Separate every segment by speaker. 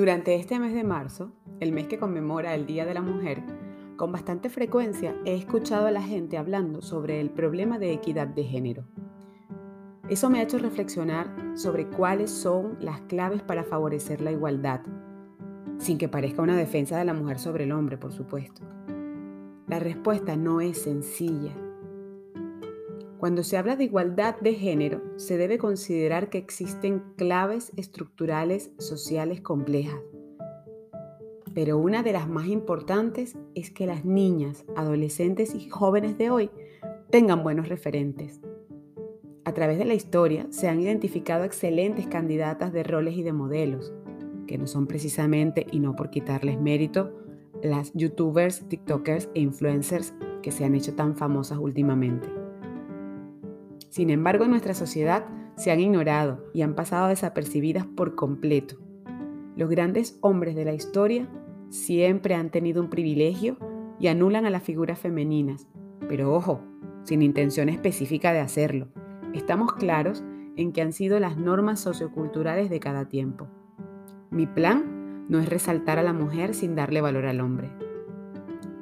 Speaker 1: Durante este mes de marzo, el mes que conmemora el Día de la Mujer, con bastante frecuencia he escuchado a la gente hablando sobre el problema de equidad de género. Eso me ha hecho reflexionar sobre cuáles son las claves para favorecer la igualdad, sin que parezca una defensa de la mujer sobre el hombre, por supuesto. La respuesta no es sencilla. Cuando se habla de igualdad de género, se debe considerar que existen claves estructurales sociales complejas. Pero una de las más importantes es que las niñas, adolescentes y jóvenes de hoy tengan buenos referentes. A través de la historia se han identificado excelentes candidatas de roles y de modelos, que no son precisamente, y no por quitarles mérito, las youtubers, tiktokers e influencers que se han hecho tan famosas últimamente. Sin embargo, en nuestra sociedad se han ignorado y han pasado desapercibidas por completo. Los grandes hombres de la historia siempre han tenido un privilegio y anulan a las figuras femeninas, pero ojo, sin intención específica de hacerlo. Estamos claros en que han sido las normas socioculturales de cada tiempo. Mi plan no es resaltar a la mujer sin darle valor al hombre,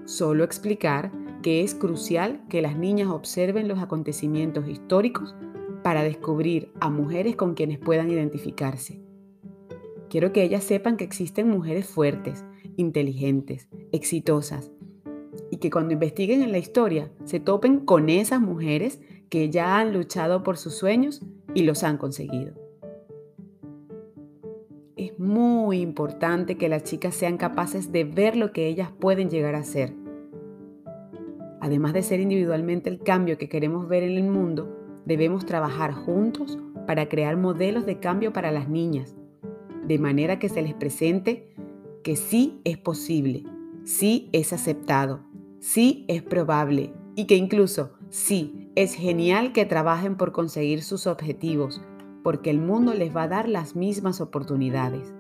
Speaker 1: solo explicar que es crucial que las niñas observen los acontecimientos históricos para descubrir a mujeres con quienes puedan identificarse. Quiero que ellas sepan que existen mujeres fuertes, inteligentes, exitosas, y que cuando investiguen en la historia se topen con esas mujeres que ya han luchado por sus sueños y los han conseguido. Es muy importante que las chicas sean capaces de ver lo que ellas pueden llegar a ser Además de ser individualmente el cambio que queremos ver en el mundo, debemos trabajar juntos para crear modelos de cambio para las niñas, de manera que se les presente que sí es posible, sí es aceptado, sí es probable y que incluso sí es genial que trabajen por conseguir sus objetivos, porque el mundo les va a dar las mismas oportunidades.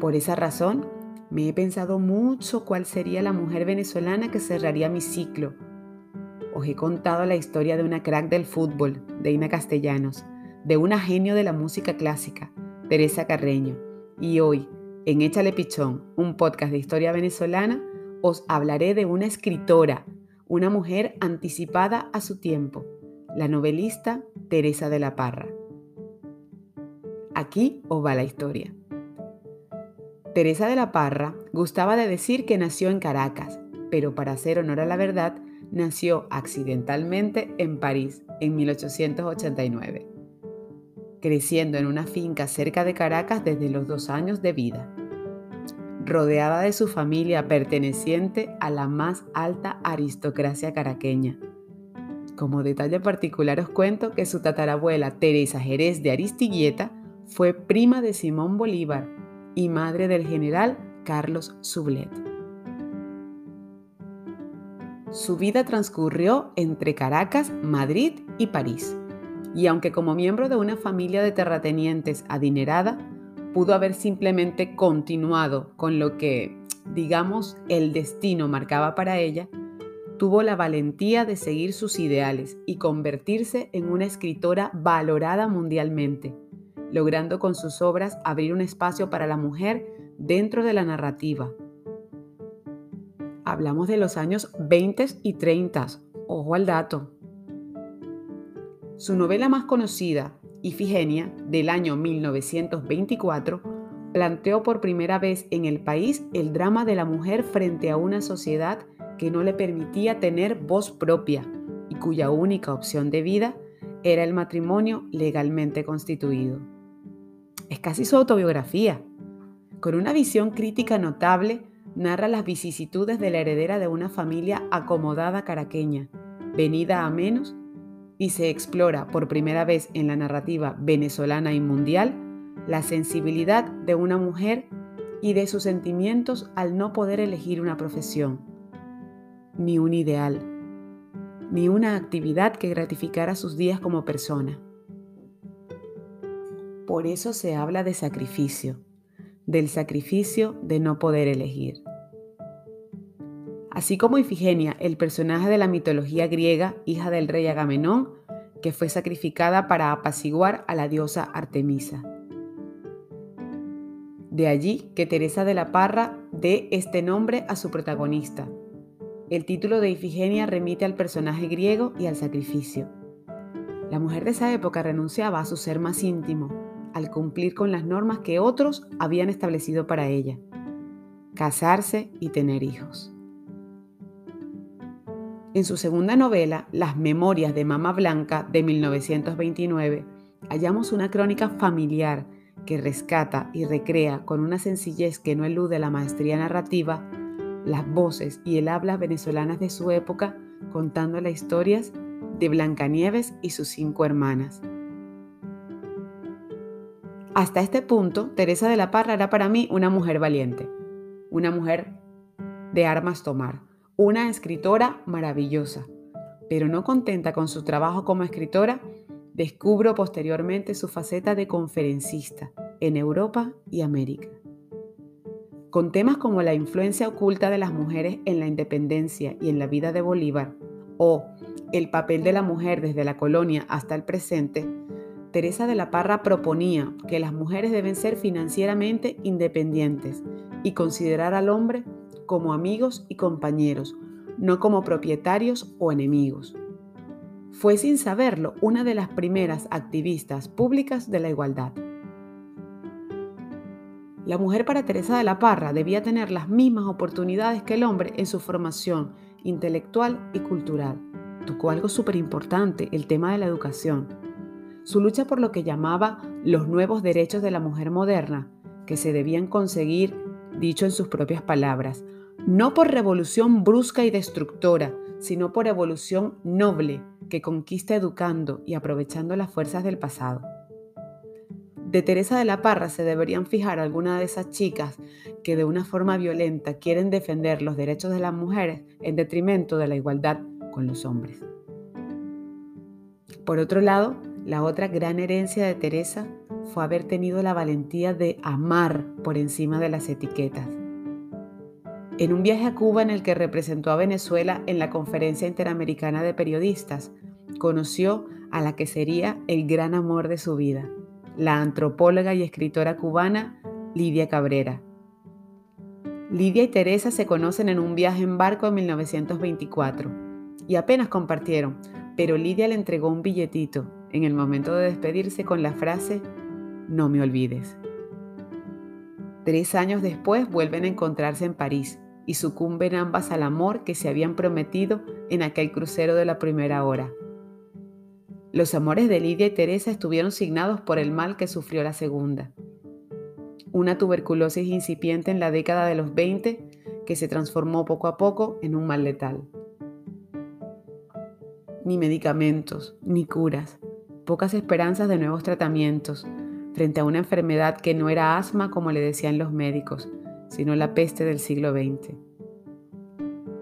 Speaker 1: Por esa razón, me he pensado mucho cuál sería la mujer venezolana que cerraría mi ciclo. Os he contado la historia de una crack del fútbol, Deina Castellanos, de una genio de la música clásica, Teresa Carreño, y hoy, en Échale Pichón, un podcast de historia venezolana, os hablaré de una escritora, una mujer anticipada a su tiempo, la novelista Teresa de la Parra. Aquí os va la historia. Teresa de la Parra gustaba de decir que nació en Caracas, pero para hacer honor a la verdad, nació accidentalmente en París en 1889, creciendo en una finca cerca de Caracas desde los dos años de vida, rodeada de su familia perteneciente a la más alta aristocracia caraqueña. Como detalle particular os cuento que su tatarabuela Teresa Jerez de Aristigueta fue prima de Simón Bolívar, y madre del general Carlos Sublet. Su vida transcurrió entre Caracas, Madrid y París, y aunque como miembro de una familia de terratenientes adinerada, pudo haber simplemente continuado con lo que, digamos, el destino marcaba para ella, tuvo la valentía de seguir sus ideales y convertirse en una escritora valorada mundialmente, logrando con sus obras abrir un espacio para la mujer dentro de la narrativa. Hablamos de los años 20 y 30, ojo al dato. Su novela más conocida, Ifigenia, del año 1924, planteó por primera vez en el país el drama de la mujer frente a una sociedad que no le permitía tener voz propia y cuya única opción de vida era el matrimonio legalmente constituido. Es casi su autobiografía. Con una visión crítica notable, narra las vicisitudes de la heredera de una familia acomodada caraqueña, venida a menos, y se explora por primera vez en la narrativa venezolana y mundial la sensibilidad de una mujer y de sus sentimientos al no poder elegir una profesión, ni un ideal, ni una actividad que gratificara sus días como persona. Por eso se habla de sacrificio, del sacrificio de no poder elegir. Así como Ifigenia, el personaje de la mitología griega, hija del rey Agamenón, que fue sacrificada para apaciguar a la diosa Artemisa. De allí que Teresa de la Parra dé este nombre a su protagonista. El título de Ifigenia remite al personaje griego y al sacrificio. La mujer de esa época renunciaba a su ser más íntimo, al cumplir con las normas que otros habían establecido para ella, casarse y tener hijos. En su segunda novela, Las Memorias de Mama Blanca, de 1929, hallamos una crónica familiar que rescata y recrea con una sencillez que no elude la maestría narrativa las voces y el habla venezolanas de su época contando las historias de Blancanieves y sus cinco hermanas. Hasta este punto, Teresa de la Parra era para mí una mujer valiente, una mujer de armas tomar, una escritora maravillosa, pero no contenta con su trabajo como escritora, descubro posteriormente su faceta de conferencista en Europa y América. Con temas como la influencia oculta de las mujeres en la independencia y en la vida de Bolívar, o el papel de la mujer desde la colonia hasta el presente, Teresa de la Parra proponía que las mujeres deben ser financieramente independientes y considerar al hombre como amigos y compañeros, no como propietarios o enemigos. Fue sin saberlo una de las primeras activistas públicas de la igualdad. La mujer para Teresa de la Parra debía tener las mismas oportunidades que el hombre en su formación intelectual y cultural. Tocó algo súper importante, el tema de la educación. Su lucha por lo que llamaba los nuevos derechos de la mujer moderna, que se debían conseguir, dicho en sus propias palabras, no por revolución brusca y destructora, sino por evolución noble que conquista educando y aprovechando las fuerzas del pasado. De Teresa de la Parra se deberían fijar algunas de esas chicas que de una forma violenta quieren defender los derechos de las mujeres en detrimento de la igualdad con los hombres. Por otro lado, la otra gran herencia de Teresa fue haber tenido la valentía de amar por encima de las etiquetas en un viaje a Cuba en el que representó a Venezuela en la Conferencia Interamericana de Periodistas, conoció a la que sería el gran amor de su vida, la antropóloga y escritora cubana Lidia Cabrera. Lidia y Teresa se conocen en un viaje en barco en 1924 y apenas compartieron, pero Lidia le entregó un billetito en el momento de despedirse con la frase, no me olvides. Tres años después vuelven a encontrarse en París y sucumben ambas al amor que se habían prometido en aquel crucero de la primera hora. Los amores de Lidia y Teresa estuvieron signados por el mal que sufrió la segunda. Una tuberculosis incipiente en la década de los 20 que se transformó poco a poco en un mal letal. Ni medicamentos, ni curas, pocas esperanzas de nuevos tratamientos, frente a una enfermedad que no era asma como le decían los médicos, sino la peste del siglo XX.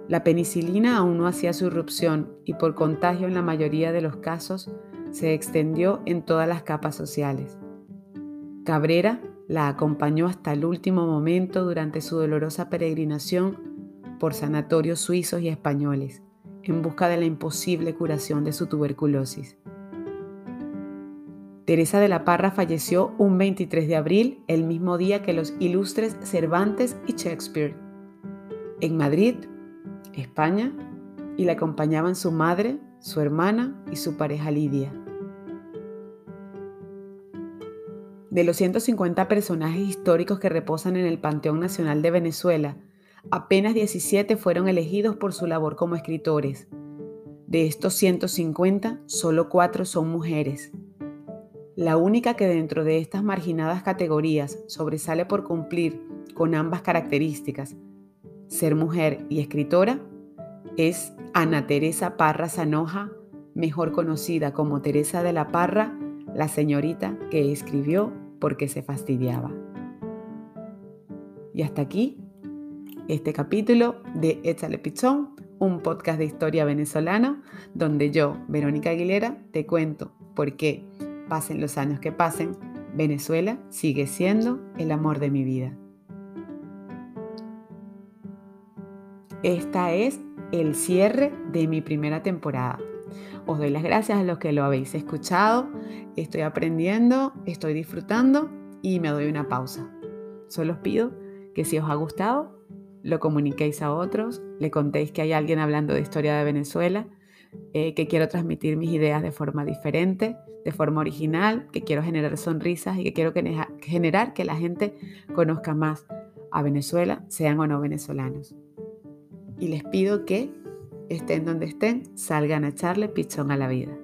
Speaker 1: La penicilina aún no hacía su irrupción y por contagio en la mayoría de los casos se extendió en todas las capas sociales. Cabrera la acompañó hasta el último momento durante su dolorosa peregrinación por sanatorios suizos y españoles, en busca de la imposible curación de su tuberculosis. Teresa de la Parra falleció un 23 de abril, el mismo día que los ilustres Cervantes y Shakespeare, en Madrid, España, y la acompañaban su madre, su hermana y su pareja Lidia. De los 150 personajes históricos que reposan en el Panteón Nacional de Venezuela, apenas 17 fueron elegidos por su labor como escritores. De estos 150, solo 4 son mujeres. La única que dentro de estas marginadas categorías sobresale por cumplir con ambas características, ser mujer y escritora, es Ana Teresa Parra Sanoja, mejor conocida como Teresa de la Parra, la señorita que escribió porque se fastidiaba. Y hasta aquí este capítulo de Échale Pichón, un podcast de historia venezolano, donde yo, Verónica Aguilera, te cuento por qué pasen los años que pasen, Venezuela sigue siendo el amor de mi vida. Esta es el cierre de mi primera temporada. Os doy las gracias a los que lo habéis escuchado. Estoy aprendiendo, estoy disfrutando y me doy una pausa. Solo os pido que si os ha gustado, lo comuniquéis a otros, le contéis que hay alguien hablando de historia de Venezuela, eh, que quiero transmitir mis ideas de forma diferente, de forma original, que quiero generar sonrisas y que quiero generar que la gente conozca más a Venezuela, sean o no venezolanos. Y les pido que estén donde estén, salgan a echarle pichón a la vida.